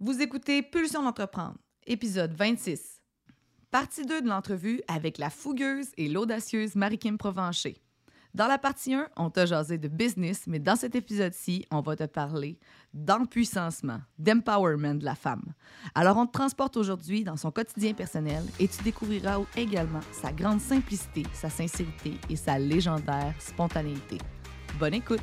Vous écoutez Pulsion d'entreprendre, épisode 26. Partie 2 de l'entrevue avec la fougueuse et l'audacieuse Marie-Kim Provencher. Dans la partie 1, on t'a jasé de business, mais dans cet épisode-ci, on va te parler d'empuissancement, d'empowerment de la femme. Alors, on te transporte aujourd'hui dans son quotidien personnel et tu découvriras également sa grande simplicité, sa sincérité et sa légendaire spontanéité. Bonne écoute!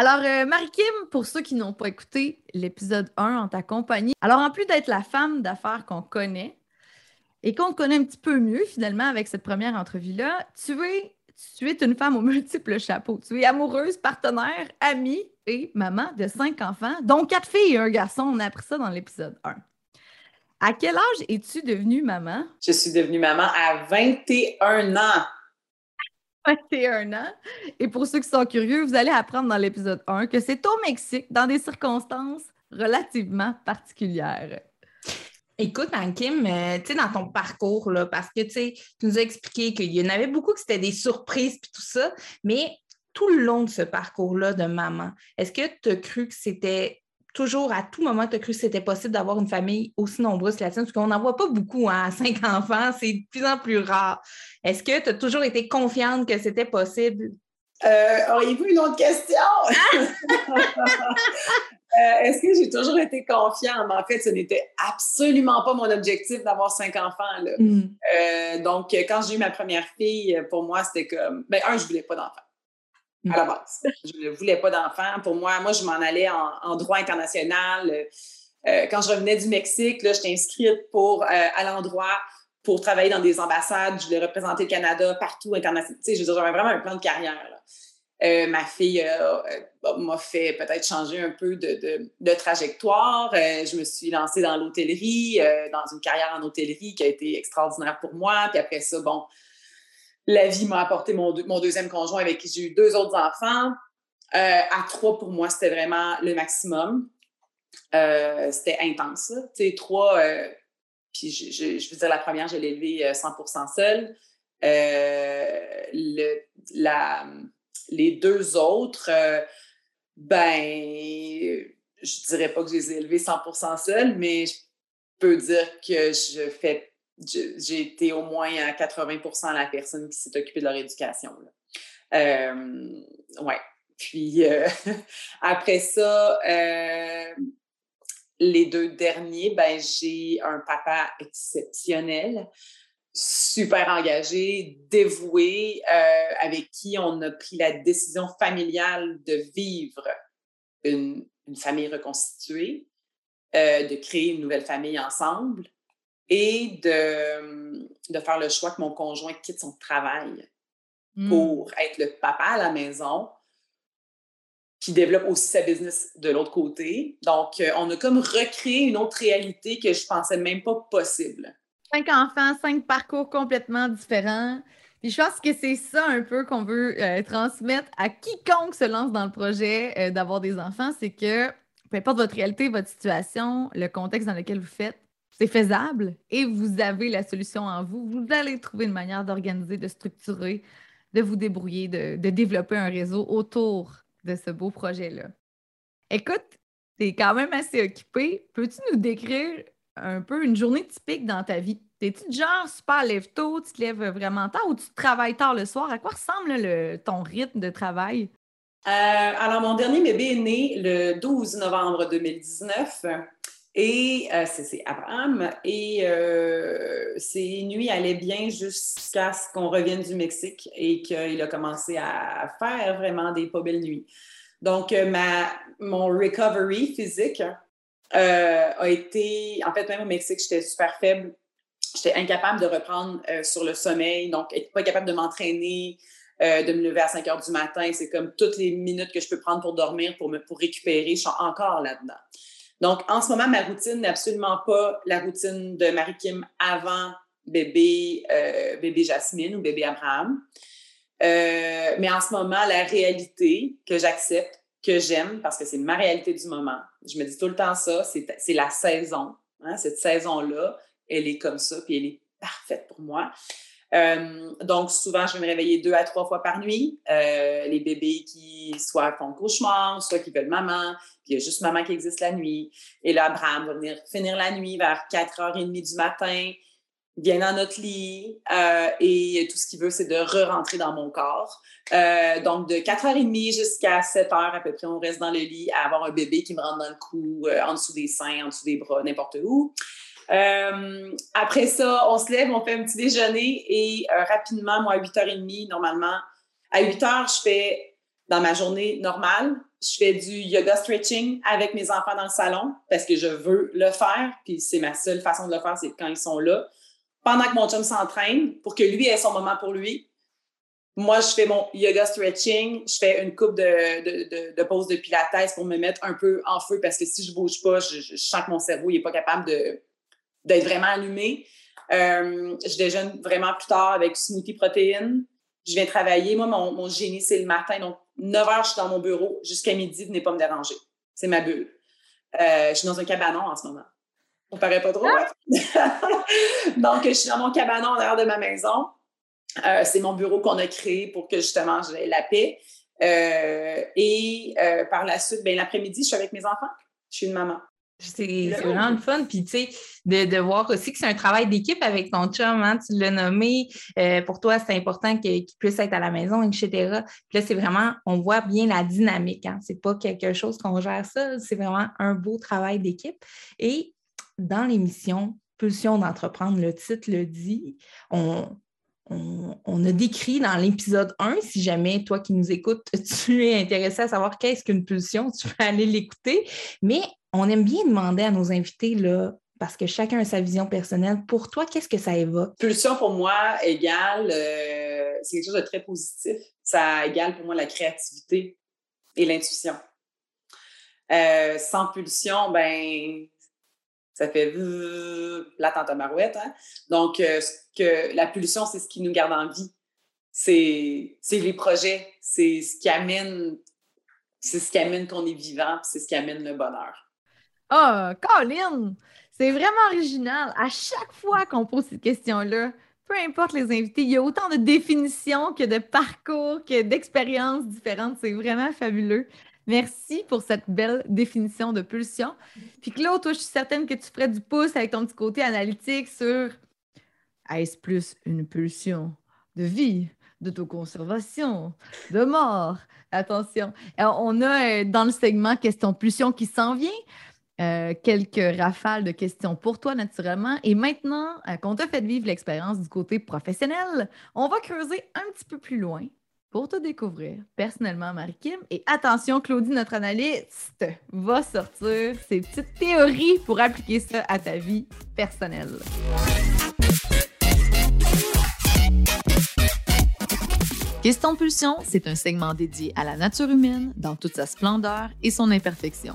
Alors, euh, Marie-Kim, pour ceux qui n'ont pas écouté l'épisode 1 en ta compagnie, alors en plus d'être la femme d'affaires qu'on connaît et qu'on connaît un petit peu mieux finalement avec cette première entrevue-là, tu es, tu es une femme aux multiples chapeaux. Tu es amoureuse, partenaire, amie et maman de cinq enfants, dont quatre filles et un garçon. On a appris ça dans l'épisode 1. À quel âge es-tu devenue maman? Je suis devenue maman à 21 ans. 21 ans. Et pour ceux qui sont curieux, vous allez apprendre dans l'épisode 1 que c'est au Mexique, dans des circonstances relativement particulières. Écoute, Anne-Kim, euh, tu sais, dans ton parcours, là, parce que tu nous as expliqué qu'il y en avait beaucoup que c'était des surprises et tout ça, mais tout le long de ce parcours-là de maman, est-ce que tu as cru que c'était toujours, à tout moment, tu as cru que c'était possible d'avoir une famille aussi nombreuse que la tienne, parce qu'on n'en voit pas beaucoup, hein, cinq enfants, c'est de plus en plus rare. Est-ce que tu as toujours été confiante que c'était possible? Euh, Auriez-vous une autre question? Euh, est-ce que j'ai toujours été confiante? En fait, ce n'était absolument pas mon objectif d'avoir cinq enfants. Hmm. Euh, donc, quand j'ai eu ma première fille, pour moi, c'était comme, ben, un, je voulais pas d'enfant à la base. Je ne voulais pas d'enfants. Pour moi, moi, je m'en allais en, droit international. Euh, quand je revenais du Mexique, j'étais inscrite pour, euh, à l'endroit pour travailler dans des ambassades. Je voulais représenter le Canada partout international. Tu sais, j'avais vraiment un plan de carrière. Euh, ma fille m'a fait peut-être changer un peu de, de trajectoire. je me suis lancée dans l'hôtellerie, dans une carrière en hôtellerie qui a été extraordinaire pour moi. Puis après ça, bon, la vie m'a apporté mon, deuxième conjoint avec qui j'ai eu deux autres enfants. Euh, à trois, pour moi, c'était vraiment le maximum. Euh, c'était intense. Tu sais, trois, euh, puis je, je, veux dire, la première, je l'ai élevée 100 seule. Le, la, les deux autres, ben, je dirais pas que je les ai élevées 100 seule, mais je peux dire que je fais j'ai été au moins à 80% la personne qui s'est occupée de leur éducation. Euh, ouais. Puis euh, après ça, euh, les deux derniers, ben, j'ai un papa exceptionnel, super engagé, dévoué, avec qui on a pris la décision familiale de vivre une famille reconstituée, de créer une nouvelle famille ensemble et de, de faire le choix que mon conjoint quitte son travail mmh. pour être le papa à la maison, qui développe aussi sa business de l'autre côté. Donc, euh, on a comme recréé une autre réalité que je pensais même pas possible. Cinq enfants, cinq parcours complètement différents. Puis je pense que c'est ça un peu qu'on veut euh, transmettre à quiconque se lance dans le projet euh, d'avoir des enfants, c'est que peu importe votre réalité, votre situation, le contexte dans lequel vous faites, c'est faisable et vous avez la solution en vous. Vous allez trouver une manière d'organiser, de structurer, de vous débrouiller, de, développer un réseau autour de ce beau projet-là. Écoute, tu es quand même assez occupé. Peux-tu nous décrire un peu une journée typique dans ta vie? T'es-tu genre super lève tôt, tu te lèves vraiment tard ou tu travailles tard le soir? À quoi ressemble ton rythme de travail? alors, mon dernier bébé est né le 12 novembre 2019. Et euh, c'est Abraham. Et euh, ses nuits allaient bien jusqu'à ce qu'on revienne du Mexique et qu'il a commencé à faire vraiment des pas belles nuits. Donc, euh, ma, mon recovery physique a été, en fait, même au Mexique, j'étais super faible. J'étais incapable de reprendre sur le sommeil, donc pas capable de m'entraîner, de me lever à 5 heures du matin. C'est comme toutes les minutes que je peux prendre pour dormir, pour, me, pour récupérer. Je suis encore là-dedans. Donc, en ce moment, ma routine n'est absolument pas la routine de Marie-Kim avant bébé, euh, Jasmine ou bébé Abraham. Euh, mais en ce moment, la réalité que j'accepte, que j'aime, parce que c'est ma réalité du moment, je me dis tout le temps ça, c'est la saison. Hein, cette saison-là, elle est comme ça, puis elle est parfaite pour moi. Euh, donc, souvent, je vais me réveiller deux à trois fois par nuit. Euh, les bébés qui soit font cauchemar, soit qui veulent maman, puis il y a juste maman qui existe la nuit. Et là, Abraham va venir finir la nuit vers 4h30 du matin, vient dans notre lit euh, et tout ce qu'il veut, c'est de re-rentrer dans mon corps. donc, de 4h30 jusqu'à 7h à peu près, on reste dans le lit à avoir un bébé qui me rentre dans le cou, en dessous des seins, en dessous des bras, n'importe où. Euh, après ça, on se lève, on fait un petit déjeuner et euh, rapidement, moi, à 8h30, normalement, à 8h, je fais, dans ma journée normale, je fais du yoga stretching avec mes enfants dans le salon parce que je veux le faire, puis c'est ma seule façon de le faire, c'est quand ils sont là. Pendant que mon chum s'entraîne, pour que lui ait son moment pour lui, moi, je fais mon yoga stretching, je fais une coupe de, de, de, pause de pour me mettre un peu en feu parce que si je bouge pas, je, je sens que mon cerveau n'est pas capable de, d'être vraiment allumée. Euh, je déjeune vraiment plus tard avec smoothie protéines. Je viens travailler. Moi, mon, génie, c'est le matin. Donc, 9 heures, je suis dans mon bureau. Jusqu'à midi, venez pas me déranger. C'est ma bulle. Euh, je suis dans un cabanon en ce moment. Ça paraît pas trop. Ah! Donc, je suis dans mon cabanon en arrière de ma maison. Euh, c'est mon bureau qu'on a créé pour que justement j'ai la paix. et par la suite, ben, l'après-midi, je suis avec mes enfants. Je suis une maman. C'est vraiment le fun. Puis, tu sais, de, de, voir aussi que c'est un travail d'équipe avec ton chum, hein, tu l'as nommé. Euh, pour toi, c'est important qu'il puisse être à la maison, etc. Puis là, c'est vraiment, on voit bien la dynamique. Hein. C'est pas quelque chose qu'on gère ça. C'est vraiment un beau travail d'équipe. Et dans l'émission Pulsion d'entreprendre, le titre le dit, on, on, a décrit dans l'épisode 1, si jamais toi qui nous écoutes, tu es intéressé à savoir qu'est-ce qu'une pulsion, tu peux aller l'écouter. Mais on aime bien demander à nos invités, là, parce que chacun a sa vision personnelle. Pour toi, qu'est-ce que ça évoque? Pulsion, pour moi, égale, euh, c'est quelque chose de très positif. Ça égale pour moi la créativité et l'intuition. Euh, sans pulsion, ben, ça fait la tante marouette. Hein? Donc, euh, que la pulsion, c'est ce qui nous garde en vie. C'est les projets, c'est ce qui amène, c'est ce qui amène qu'on est vivant, c'est ce qui amène le bonheur. Ah, Colin! C'est vraiment original. À chaque fois qu'on pose cette question-là, peu importe les invités, il y a autant de définitions que de parcours, que d'expériences différentes. C'est vraiment fabuleux. Merci pour cette belle définition de pulsion. Puis Claude, toi, je suis certaine que tu ferais du pouce avec ton petit côté analytique sur est-ce plus une pulsion de vie, d'autoconservation, de mort? Attention. on a euh, dans le segment question pulsion qui s'en vient. Euh, quelques rafales de questions pour toi, naturellement. Et maintenant euh, qu'on t'a fait vivre l'expérience du côté professionnel, on va creuser un petit peu plus loin pour te découvrir personnellement, Marie-Kim. Et attention, Claudie, notre analyste, va sortir ses petites théories pour appliquer ça à ta vie personnelle. Question Pulsion, c'est un segment dédié à la nature humaine dans toute sa splendeur et son imperfection.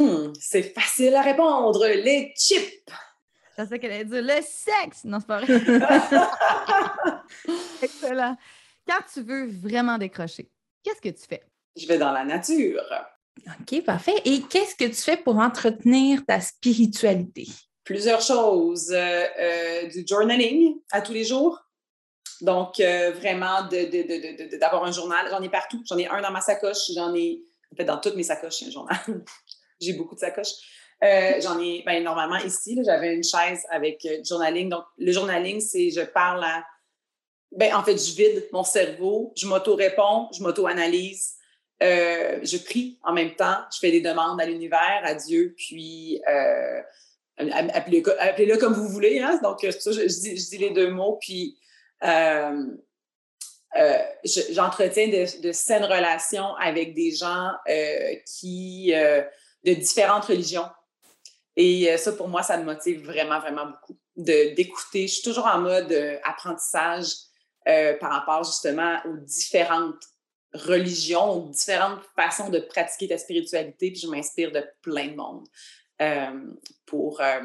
Hmm, c'est facile à répondre. Les chips. Je sais qu'elle allait dire le sexe. Non, c'est pas vrai. Excellent. Quand tu veux vraiment décrocher, qu'est-ce que tu fais? Je vais dans la nature. OK, parfait. Et qu'est-ce que tu fais pour entretenir ta spiritualité? Plusieurs choses. Euh, euh, du journaling à tous les jours. Donc, euh, vraiment, d'avoir un journal. J'en ai partout. J'en ai un dans ma sacoche. J'en ai, en fait, dans toutes mes sacoches, a un journal. J'ai beaucoup de sacoches. J'en ai, ben, normalement, ici, j'avais une chaise avec du journaling. Donc, le journaling, c'est je parle à. Ben, en fait, je vide mon cerveau, je m'auto-réponds, je m'auto-analyse. je prie en même temps, je fais des demandes à l'univers, à Dieu, puis appelez-le comme vous voulez. Hein? Donc, ça, je, dis, les deux mots. Puis, euh, euh, j'entretiens de, saines relations avec des gens euh, qui, de différentes religions. Et ça, pour moi, ça me motive vraiment, vraiment beaucoup d'écouter. Je suis toujours en mode apprentissage par rapport justement aux différentes religions, aux différentes façons de pratiquer ta spiritualité. Puis je m'inspire de plein de monde. Euh, pour, euh,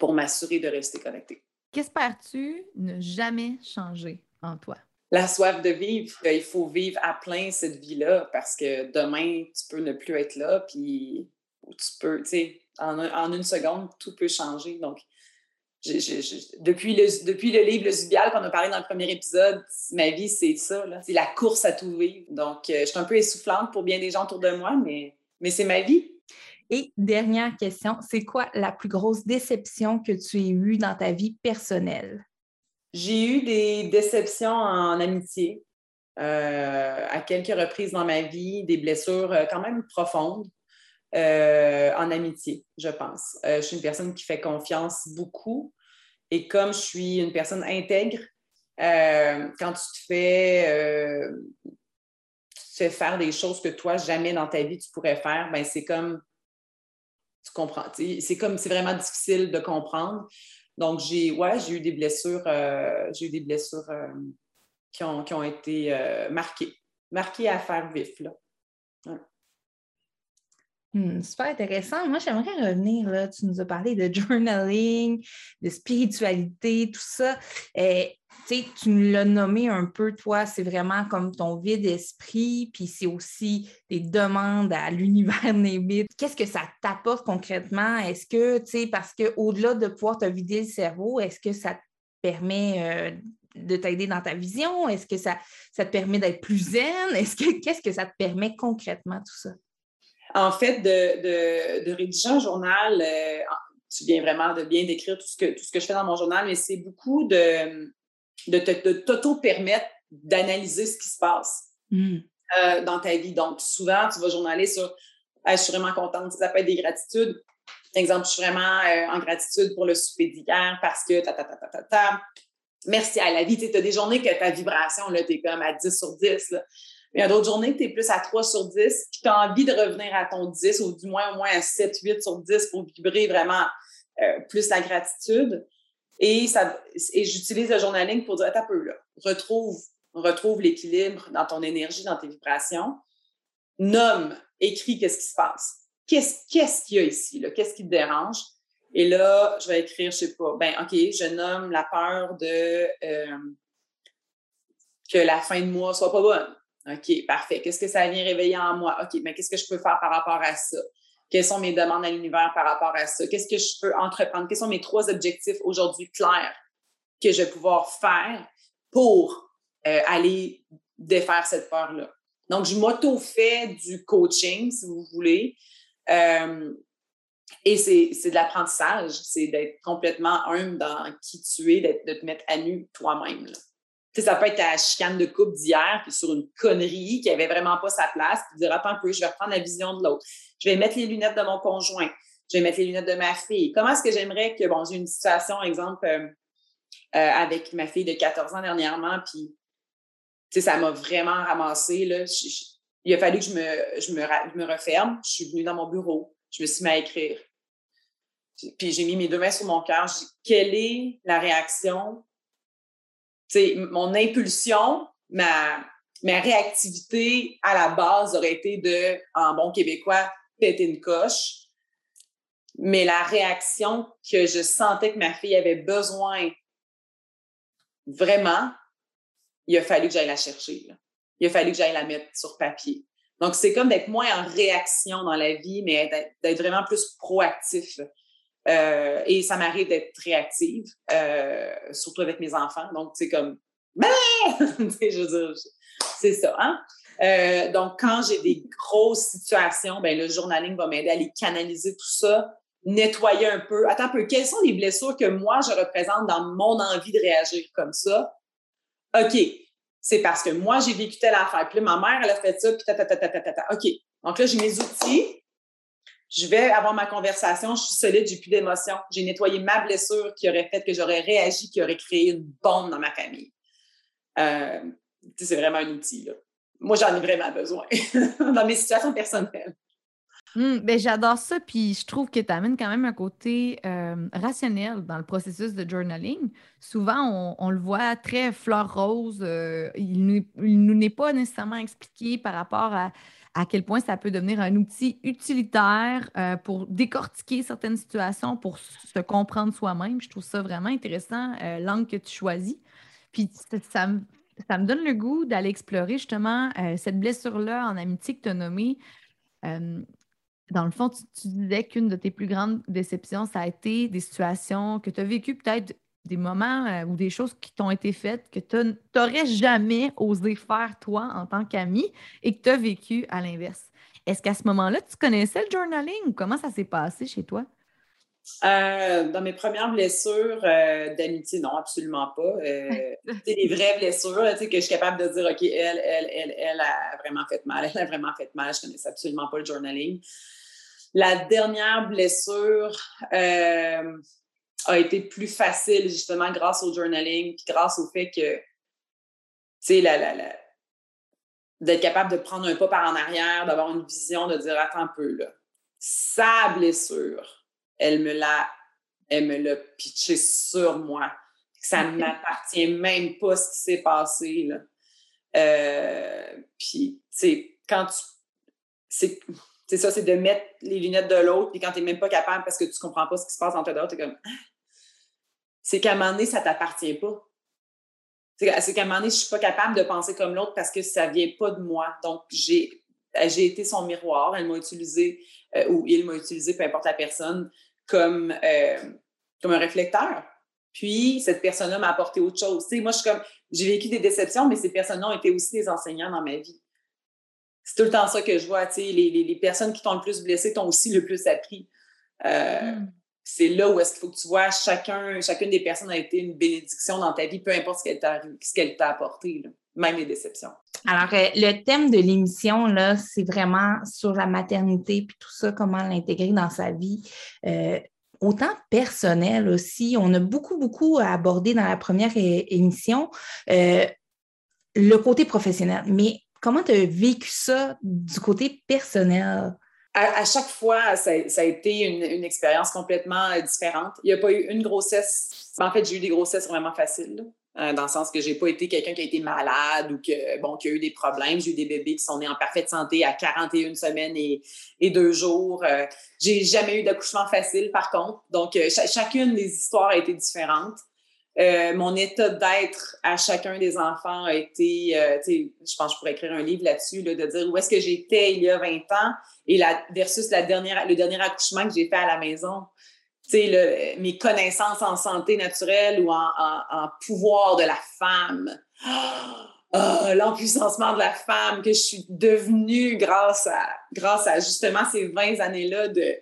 pour m'assurer de rester connecté. Qu'espères-tu ne jamais changer en toi? La soif de vivre. Euh, il faut vivre à plein cette vie-là parce que demain, tu peux ne plus être là, puis tu peux, tu sais, en, en, une seconde, tout peut changer. Donc, depuis, le, livre Le Zubial qu'on a parlé dans le premier épisode, ma vie, c'est ça. C'est la course à tout vivre. Donc, je suis un peu essoufflante pour bien des gens autour de moi, mais, mais c'est ma vie. Et dernière question, c'est quoi la plus grosse déception que tu aies eue dans ta vie personnelle? J'ai eu des déceptions en amitié euh, à quelques reprises dans ma vie, des blessures euh, quand même profondes euh, en amitié, je pense. je suis une personne qui fait confiance beaucoup et comme je suis une personne intègre, quand tu te fais tu faire des choses que toi, jamais dans ta vie, tu pourrais faire, ben c'est comme tu comprends. C'est comme c'est vraiment difficile de comprendre. Donc, j'ai ouais, j'ai eu des blessures, euh, j'ai eu des blessures euh, qui, ont, qui, ont, été euh, marquées, marquées à faire vif. Là. Hmm, super intéressant. Moi, j'aimerais revenir, là, tu nous as parlé de journaling, de spiritualité, tout ça. Et, tu nous l'as nommé un peu, toi, c'est vraiment comme ton vide d'esprit, puis c'est aussi des demandes à l'univers Nébit. Qu'est-ce que ça t'apporte concrètement? Est-ce que, tu sais, parce qu'au-delà de pouvoir te vider le cerveau, est-ce que ça te permet... Euh, de t'aider dans ta vision? Est-ce que ça, ça te permet d'être plus zen? Est-ce que qu'est-ce que ça te permet concrètement tout ça? En fait, de, de, rédiger un journal, euh, tu viens vraiment de bien décrire tout ce, que, tout ce que je fais dans mon journal, mais c'est beaucoup de, de, t'auto-permettre d'analyser ce qui se passe hmm. euh, dans ta vie. Donc, souvent, tu vas journaler sur je suis vraiment contente, ça peut être des gratitudes. Exemple, je suis vraiment euh, en gratitude pour le souper d'hier parce que ta, ta, ta, ta, ta, ta. Merci à la vie. Tu as des journées que ta vibration, tu es comme à 10 sur 10. Mais il y a d'autres journées que tu es plus à 3 sur 10, puis tu as envie de revenir à ton 10 ou du moins au moins à 7, 8 sur 10 pour vibrer vraiment euh, plus la gratitude. Et, et j'utilise le journaling pour dire, attends peu là, retrouve, retrouve l'équilibre dans ton énergie, dans tes vibrations. Nomme, écris qu'est-ce qui se passe. Qu'est-ce qu'il y a ici? Qu'est-ce qui te dérange? Et là, je vais écrire, je sais pas, ben OK, je nomme la peur de euh, que la fin de mois soit pas bonne. OK, parfait. Qu'est-ce que ça vient réveiller en moi? OK, mais qu'est-ce que je peux faire par rapport à ça? Quelles sont mes demandes à l'univers par rapport à ça? Qu'est-ce que je peux entreprendre? Quels sont mes trois objectifs aujourd'hui clairs que je vais pouvoir faire pour euh, aller défaire cette peur-là? Donc, je m'auto-fais du coaching, si vous voulez. Euh, et c'est de l'apprentissage, c'est d'être complètement humble dans qui tu es, de te mettre à nu toi-même ça peut être ta chicane de coupe d'hier, puis sur une connerie qui avait vraiment pas sa place, puis dire attends un peu, je vais reprendre la vision de l'autre. Je vais mettre les lunettes de mon conjoint. Je vais mettre les lunettes de ma fille. Comment est-ce que j'aimerais que, bon, j'ai une situation, exemple, euh, euh, avec ma fille de 14 ans dernièrement, puis, tu ça m'a vraiment ramassé, là. il a fallu que je me, je, me, me referme. Je suis venue dans mon bureau. Je me suis mis à écrire. Puis j'ai mis mes deux mains sur mon cœur. Je quelle est la réaction mon impulsion, ma, ma réactivité à la base aurait été de, en bon québécois, péter une coche. Mais la réaction que je sentais que ma fille avait besoin vraiment, il a fallu que j'aille la chercher. Il a fallu que j'aille la mettre sur papier. Donc, c'est comme d'être moins en réaction dans la vie, mais d'être vraiment plus proactif. Euh, et ça m'arrive d'être réactive, euh, surtout avec mes enfants. Donc, c'est comme, c'est ça. Hein? Euh, donc, quand j'ai des grosses situations, ben, le journaling va m'aider à les canaliser tout ça, nettoyer un peu. Attends un peu, quelles sont les blessures que moi, je représente dans mon envie de réagir comme ça? OK, c'est parce que moi, j'ai vécu telle affaire. Puis là, ma mère, elle a fait ça, puis ta, ta, ta, ta, ta, ta. OK. Donc là, j'ai mes outils. Je vais avoir ma conversation. Je suis solide, j'ai plus d'émotions. J'ai nettoyé ma blessure qui aurait fait que j'aurais réagi, qui aurait créé une bombe dans ma famille. Euh, c'est vraiment un outil. Là. Moi, j'en ai vraiment besoin dans mes situations personnelles. Mmh, ben, j'adore ça, puis je trouve que tu amènes quand même un côté euh, rationnel dans le processus de journaling. Souvent, on, le voit très fleur rose. Euh, il ne nous n'est pas nécessairement expliqué par rapport à, à quel point ça peut devenir un outil utilitaire euh, pour décortiquer certaines situations, pour se comprendre soi-même. Je trouve ça vraiment intéressant, l'angle que tu choisis. Puis ça, ça me donne le goût d'aller explorer justement cette blessure-là en amitié que tu as nommée dans le fond, tu, disais qu'une de tes plus grandes déceptions, ça a été des situations que tu as vécues, peut-être des moments euh, ou des choses qui t'ont été faites que tu n'aurais jamais osé faire toi en tant qu'ami et que tu as vécu à l'inverse. Est-ce qu'à ce, moment-là, tu connaissais le journaling ou comment ça s'est passé chez toi? Euh, dans mes premières blessures euh, d'amitié, non, absolument pas. c'est des vraies blessures que je suis capable de dire, OK, elle, elle, elle, elle a vraiment fait mal, elle a vraiment fait mal. Je ne connaissais absolument pas le journaling. La dernière blessure euh, a été plus facile justement grâce au journaling, puis grâce au fait que, tu sais, la, la, d'être capable de prendre un pas par en arrière, d'avoir une vision, de dire attends un peu là. Sa blessure, elle me l'a, elle me l'a pitché sur moi. Ça ne m'appartient même pas ce qui s'est passé là. Euh, puis, tu sais, quand tu, c'est c'est ça, c'est de mettre les lunettes de l'autre, puis quand tu n'es même pas capable parce que tu ne comprends pas ce qui se passe entre d'autres, tu es comme. Ah! C'est qu'à un moment donné, ça ne t'appartient pas. C'est qu'à un moment donné, je ne suis pas capable de penser comme l'autre parce que ça ne vient pas de moi. Donc, j'ai j'ai été son miroir. Elle m'a utilisé, euh, ou il m'a utilisé, peu importe la personne, comme, euh, comme un réflecteur. Puis, cette personne-là m'a apporté autre chose. moi, je suis comme, j'ai vécu des déceptions, mais ces personnes-là ont été aussi des enseignants dans ma vie c'est tout le temps ça que je vois. Les, les, les, personnes qui t'ont le plus blessé t'ont aussi le plus appris. Euh, hmm. C'est là où est-ce qu'il faut que tu vois chacun, chacune des personnes a été une bénédiction dans ta vie, peu importe ce qu'elle t'a, ce qu'elle t'a apporté, même les déceptions. Alors, euh, le thème de l'émission, là, c'est vraiment sur la maternité puis tout ça, comment l'intégrer dans sa vie. Euh, autant personnel aussi. On a beaucoup, beaucoup à aborder dans la première émission. le côté professionnel. Mais Comment tu as vécu ça du côté personnel? À, chaque fois, ça, a été une, expérience complètement euh, différente. Il n'y a pas eu une grossesse. En fait, j'ai eu des grossesses vraiment faciles, euh, dans le sens que j'ai pas été quelqu'un qui a été malade ou que, bon, qui a eu des problèmes. J'ai eu des bébés qui sont nés en parfaite santé à 41 semaines et, deux jours. Euh, j'ai jamais eu d'accouchement facile, par contre. Donc, chacune des histoires a été différente. Euh, mon état d'être à chacun des enfants a été, euh, je pense que je pourrais écrire un livre là-dessus, de dire où est-ce que j'étais il y a 20 ans et la, versus la dernière, le dernier accouchement que j'ai fait à la maison. Le, mes connaissances en santé naturelle ou en, pouvoir de la femme. Oh, l'empuissancement de la femme que je suis devenue grâce à, grâce à justement ces 20 années-là de,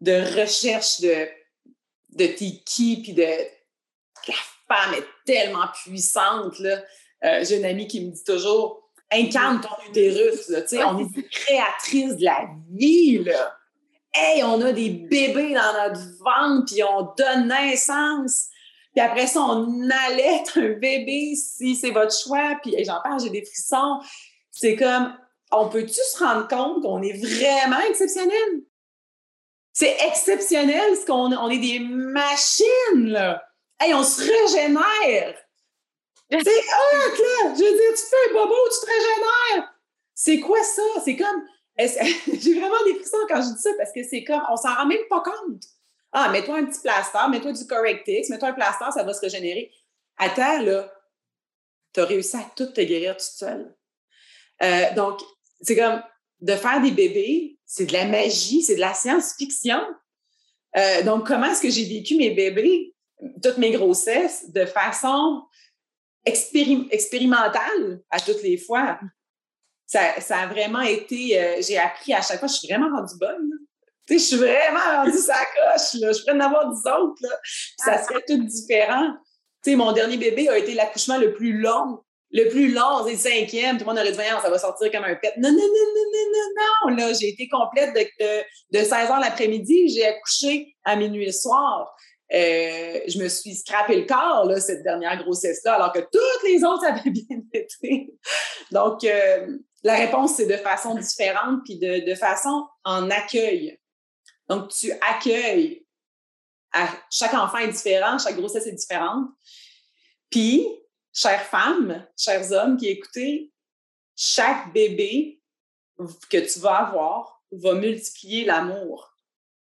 de recherche de, de t'es qui, puis de femme est tellement puissante. Là. Euh, j'ai une amie qui me dit toujours incarne ton utérus. Là, on est des créatrices de la vie. Là. Hey, on a des bébés dans notre ventre, puis on donne naissance. Puis après ça, on allait un bébé si c'est votre choix. Puis j'en parle, j'ai des frissons. C'est comme, on peut-tu se rendre compte qu'on est vraiment exceptionnel? C'est exceptionnel ce qu'on on est des machines, là. Hey, on se régénère! C'est hot, là! Je veux dire, tu fais un bobo, tu te régénères! C'est quoi ça? C'est comme. J'ai vraiment des frissons quand je dis ça parce que c'est comme. On s'en rend même pas compte. Ah, mets-toi un petit plaster, mets-toi du Correctix, mets-toi un plaster, ça va se régénérer. Attends, là, tu as réussi à tout te guérir toute seule. Euh, donc, c'est comme, de faire des bébés, c'est de la magie, c'est de la science-fiction. Euh, donc, comment est-ce que j'ai vécu mes bébés, toutes mes grossesses, de façon expérimentale à toutes les fois? Ça, ça a vraiment été, euh, j'ai appris à chaque fois, je suis vraiment rendue bonne. Je suis vraiment rendue sa coche, là. Je pourrais en avoir dix autres, là. Ça ah. serait tout différent. Mon dernier bébé a été l'accouchement le plus long le plus long, c'est le cinquième, tout le monde aurait dit, voyons, ça va sortir comme un pet. Non, non, non, non, non, non, non, là, j'ai été complète de, de, 16 h l'après-midi, j'ai accouché à minuit le soir. Euh, je me suis scrappé le corps, là, cette dernière grossesse-là, alors que toutes les autres avaient bien été. Donc, euh, la réponse, c'est de façon différente, puis de, de façon en accueil. Donc, tu accueilles. chaque enfant est différent, chaque grossesse est différente. Puis, chères femmes, chers hommes qui écoutez, chaque bébé que tu vas avoir va multiplier l'amour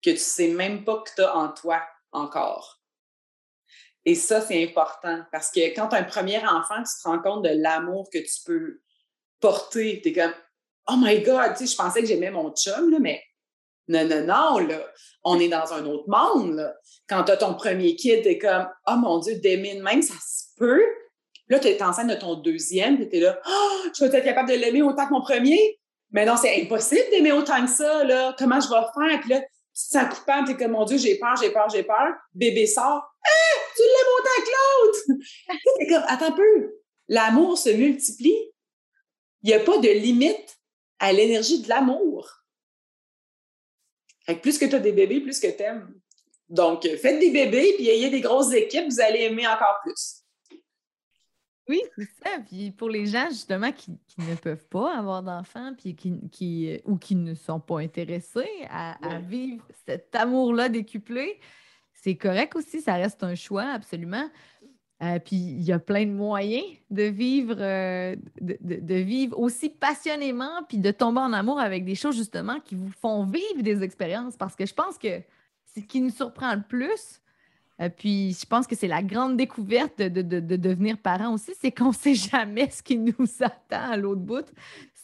que tu sais même pas que tu as en toi encore. Et ça, c'est important parce que quand tu as un premier enfant, tu te rends compte de l'amour que tu peux porter. Tu es comme, oh my God, tu sais, je pensais que j'aimais mon chum, là, mais non, non, non, là, on est dans un autre monde. Là. Quand tu as ton premier kid, tu es comme, oh mon Dieu, d'aimer même, ça se peut. Là, tu es enceinte de ton deuxième, tu es là, oh, je vais être capable de l'aimer autant que mon premier? Mais non, c'est impossible d'aimer autant que ça, là. Comment je vais faire? Puis là, tu te sens coupable, es comme, mon Dieu, j'ai peur, j'ai peur, j'ai peur. Bébé sort, ah, tu l'aimes autant que l'autre! c'est comme, attends un peu. L'amour se multiplie. Il n'y a pas de limite à l'énergie de l'amour. plus que tu as des bébés, plus que tu aimes. Donc, faites des bébés, puis ayez des grosses équipes, vous allez aimer encore plus. Oui, c'est ça. Puis pour les gens, justement, qui, ne peuvent pas avoir d'enfants puis qui, euh, ou qui ne sont pas intéressés à, vivre cet amour-là décuplé, c'est correct aussi, ça reste un choix, absolument. Euh, puis il y a plein de moyens de vivre, euh, de, vivre aussi passionnément, puis de tomber en amour avec des choses justement qui vous font vivre des expériences. Parce que je pense que ce qui nous surprend le plus, euh, puis je pense que c'est la grande découverte de, devenir parent aussi, c'est qu'on ne sait jamais ce qui nous attend à l'autre bout.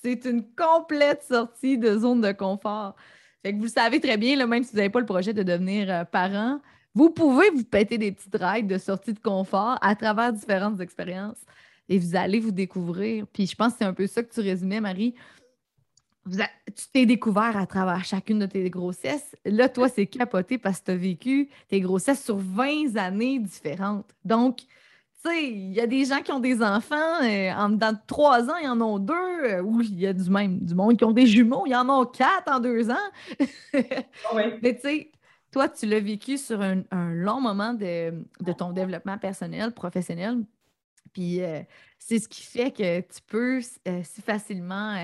C'est une complète sortie de zone de confort. Fait que vous savez très bien, même si vous n'avez pas le projet de devenir euh, parent, vous pouvez vous péter des petites règles de sortie de confort à travers différentes expériences et vous allez vous découvrir. Puis je pense que c'est un peu ça que tu résumais, Marie tu t'es découvert à travers chacune de tes grossesses. Là, toi, c'est capoté parce que tu as vécu tes grossesses sur 20 années différentes. Donc, tu sais, il y a des gens qui ont des enfants, euh, en dedans de trois ans, ils en ont deux, euh, ou il y a du même du monde qui ont des jumeaux, ils en ont quatre en deux ans. Mais tu sais, toi, tu l'as vécu sur un, long moment de, ton développement personnel, professionnel. Puis euh, c'est ce qui fait que tu peux si facilement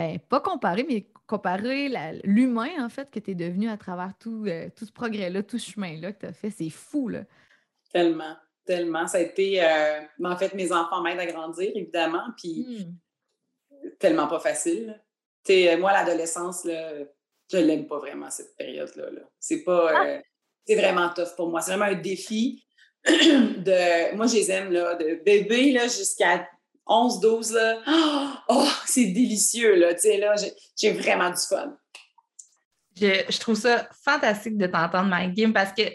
ben, pas comparer, mais comparer l'humain, en fait, que tu es devenu à travers tout, euh, tout ce progrès-là, tout ce chemin-là que tu as fait. C'est fou, là. Tellement, tellement. Ça a été, euh, en fait, mes enfants m'aident à grandir, évidemment, puis hmm. tellement pas facile. Moi, l'adolescence, je l'aime pas vraiment, cette période-là. -là, c'est pas... Ah! Euh, c'est vraiment tough pour moi. C'est vraiment un défi de... Moi, je les aime, là, de bébé, là, jusqu'à 11, 12, là, oh, c'est délicieux, là, tu sais, là, j'ai vraiment du fun. Je, trouve ça fantastique de t'entendre, Mike Game, parce que, tu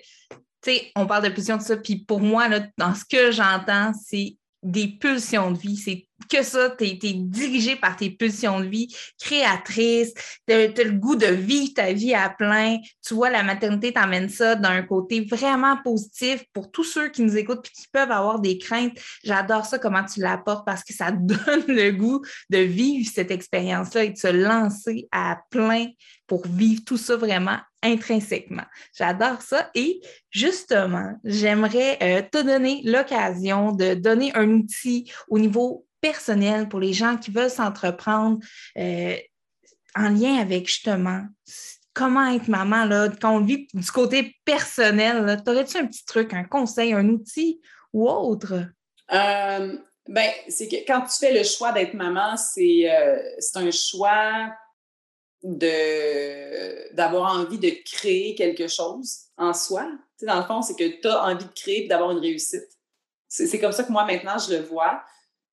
sais, on parle de pulsion de ça, puis pour moi, là, dans ce que j'entends, c'est des pulsions de vie. C'est que ça, tu es, dirigé par tes pulsions de vie, créatrice, tu as, le goût de vivre ta vie à plein. Tu vois, la maternité t'amène ça d'un côté vraiment positif pour tous ceux qui nous écoutent et qui peuvent avoir des craintes. J'adore ça, comment tu l'apportes, parce que ça donne le goût de vivre cette expérience-là et de se lancer à plein pour vivre tout ça vraiment intrinsèquement. J'adore ça. Et justement, j'aimerais euh, te donner l'occasion de donner un outil au niveau personnel pour les gens qui veulent s'entreprendre euh, en lien avec justement comment être maman, là, quand on vit du côté personnel, t'aurais-tu un petit truc, un conseil, un outil ou autre? Euh, ben, c'est que quand tu fais le choix d'être maman, c'est un choix d'avoir envie de créer quelque chose en soi. Tu dans le fond, c'est que tu as envie de créer d'avoir une réussite. C'est comme ça que moi, maintenant, je le vois.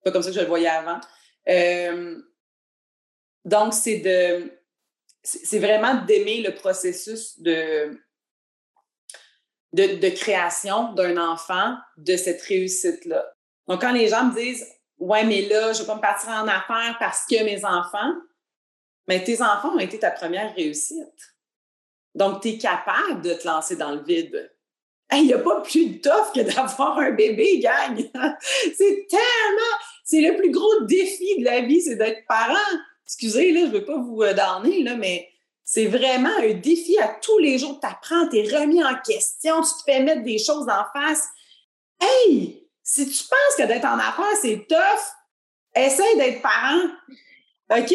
Pas comme ça que je le voyais avant. Euh, Donc, c'est de c'est vraiment d'aimer le processus de, de, création d'un enfant de cette réussite-là. Donc, quand les gens me disent Ouais, mais là, je ne vais pas me partir en affaires parce que mes enfants, mais tes enfants ont été ta première réussite. Donc, tu es capable de te lancer dans le vide. Il n'y a pas plus tough que d'avoir un bébé, gang. c'est tellement. C'est le plus gros défi de la vie, c'est d'être parent. Excusez, là, je ne veux pas vous euh, donner, là, mais c'est vraiment un défi à tous les jours. Tu apprends, tu es remis en question, tu te fais mettre des choses en face. Hey, si tu penses que d'être en affaires, c'est tough, essaye d'être parent. OK?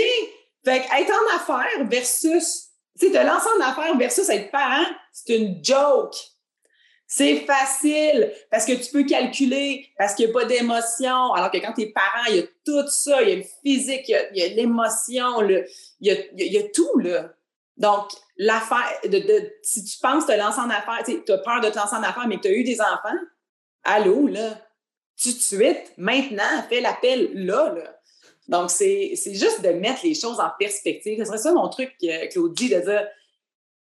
Fait être en affaires versus, tu sais, te lancer en affaires versus être parent, c'est une joke. C'est facile parce que tu peux calculer, parce qu'il n'y a pas d'émotion. Alors que quand tu es parent, il y a tout ça, il y a le physique, il y a, l'émotion, il, y a, tout, là. Donc, l'affaire, si tu penses te lancer en affaires, tu as peur de te lancer en affaires, mais que tu as eu des enfants, allô, là, tout de suite, maintenant, fais l'appel là, là. Donc, c'est juste de mettre les choses en perspective. Ce serait ça mon truc, euh, Claudie, de dire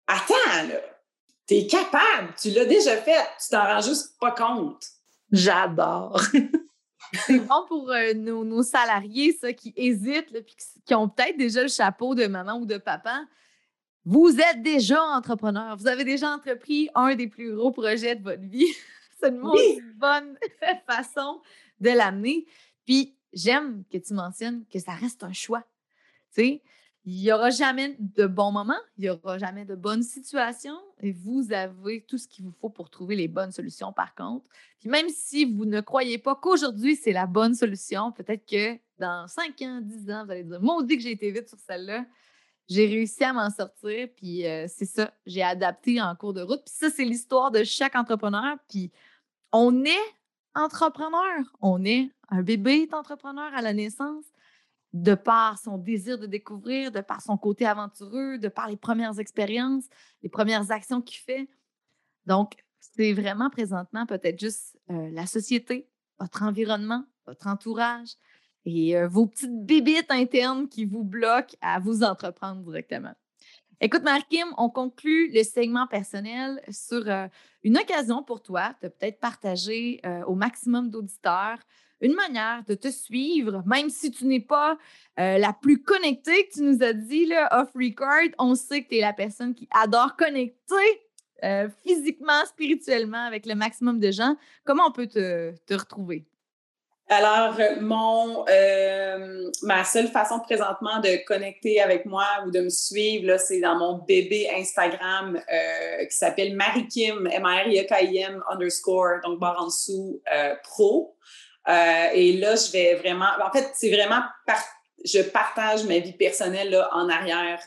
Attends, là, t'es capable, tu l'as déjà fait, tu t'en rends juste pas compte. J'adore. c'est bon pour euh, nos, salariés, ça, qui hésitent, là, puis qui ont peut-être déjà le chapeau de maman ou de papa. Vous êtes déjà entrepreneur. Vous avez déjà entrepris un des plus gros projets de votre vie. C'est une bonne façon de l'amener. Puis, j'aime que tu mentionnes que ça reste un choix. Tu sais, il n'y aura jamais de bons moments, il n'y aura jamais de bonnes situations et vous avez tout ce qu'il vous faut pour trouver les bonnes solutions par contre. Puis même si vous ne croyez pas qu'aujourd'hui c'est la bonne solution, peut-être que dans 5 ans, 10 ans, vous allez dire Maudit que j'ai été vite sur celle-là j'ai réussi à m'en sortir. Puis euh, c'est ça, j'ai adapté en cours de route. Puis ça, c'est l'histoire de chaque entrepreneur. Puis on est entrepreneur. On est un bébé d'entrepreneur à la naissance de par son désir de découvrir, de par son côté aventureux, de par les premières expériences, les premières actions qu'il fait. Donc, c'est vraiment présentement peut-être juste euh, la société, votre environnement, votre entourage, et euh, vos petites bébites internes qui vous bloquent à vous entreprendre directement. Écoute, Markim, on conclut le segment personnel sur euh, une occasion pour toi de peut-être partager au maximum d'auditeurs une manière de te suivre, même si tu n'es pas la plus connectée que tu nous as dit là, off record. On sait que tu es la personne qui adore connecter physiquement, spirituellement avec le maximum de gens. Comment on peut te retrouver? Alors, mon, euh, ma seule façon présentement de connecter avec moi ou de me suivre, c'est dans mon bébé Instagram euh, qui s'appelle Marikim, M-A-R-I-E-K-I-M underscore, donc barre en dessous, euh, pro. Et là, je vais vraiment, en fait, c'est vraiment, je partage ma vie personnelle là, en arrière,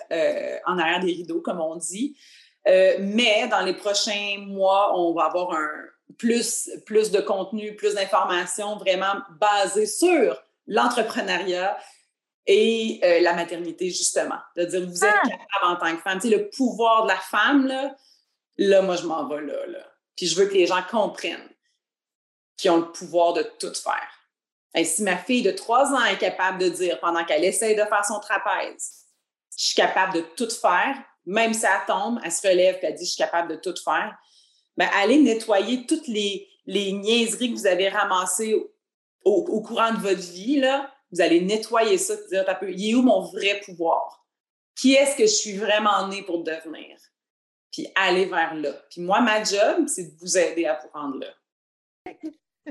en arrière des rideaux, comme on dit. mais dans les prochains mois, on va avoir un, plus, plus de contenu, plus d'informations vraiment basées sur l'entrepreneuriat et euh, la maternité, justement. De dire, vous êtes ah! capable en tant que femme. Tu sais, le pouvoir de la femme, là, là moi, je m'en vais là, là. Puis je veux que les gens comprennent qu'ils ont le pouvoir de tout faire. Et si ma fille de trois ans est capable de dire, pendant qu'elle essaye de faire son trapèze, je suis capable de tout faire, même si elle tombe, elle se relève et elle dit, je suis capable de tout faire, ben, allez nettoyer toutes les, niaiseries que vous avez ramassées au, courant de votre vie. Là. Vous allez nettoyer ça, dire, il est où mon vrai pouvoir? Qui est-ce que je suis vraiment née pour devenir? Puis aller vers là. Puis moi, ma job, c'est de vous aider à vous rendre là.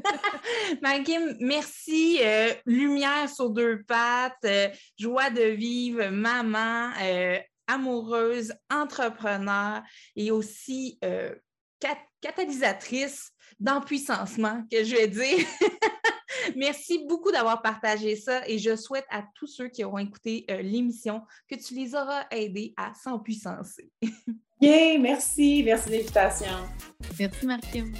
Maggie, merci. Euh, lumière sur deux pattes, euh, joie de vivre, maman, euh, amoureuse, entrepreneur et aussi catalysatrice d'empuissancement, que je vais dire. Merci beaucoup d'avoir partagé ça et je souhaite à tous ceux qui auront écouté euh, l'émission que tu les auras aidés à s'empuissancer. yeah, merci. Merci de l'invitation. Merci, Marquim.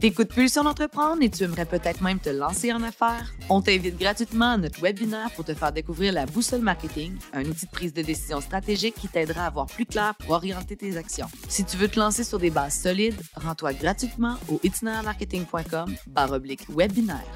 T'écoutes Pulsion d'entreprendre et tu aimerais peut-être même te lancer en affaires? On t'invite gratuitement à notre webinaire pour te faire découvrir la boussole marketing, un outil de prise de décision stratégique qui t'aidera à voir plus clair pour orienter tes actions. Si tu veux te lancer sur des bases solides, rends-toi gratuitement au itinermarketing.com webinaire.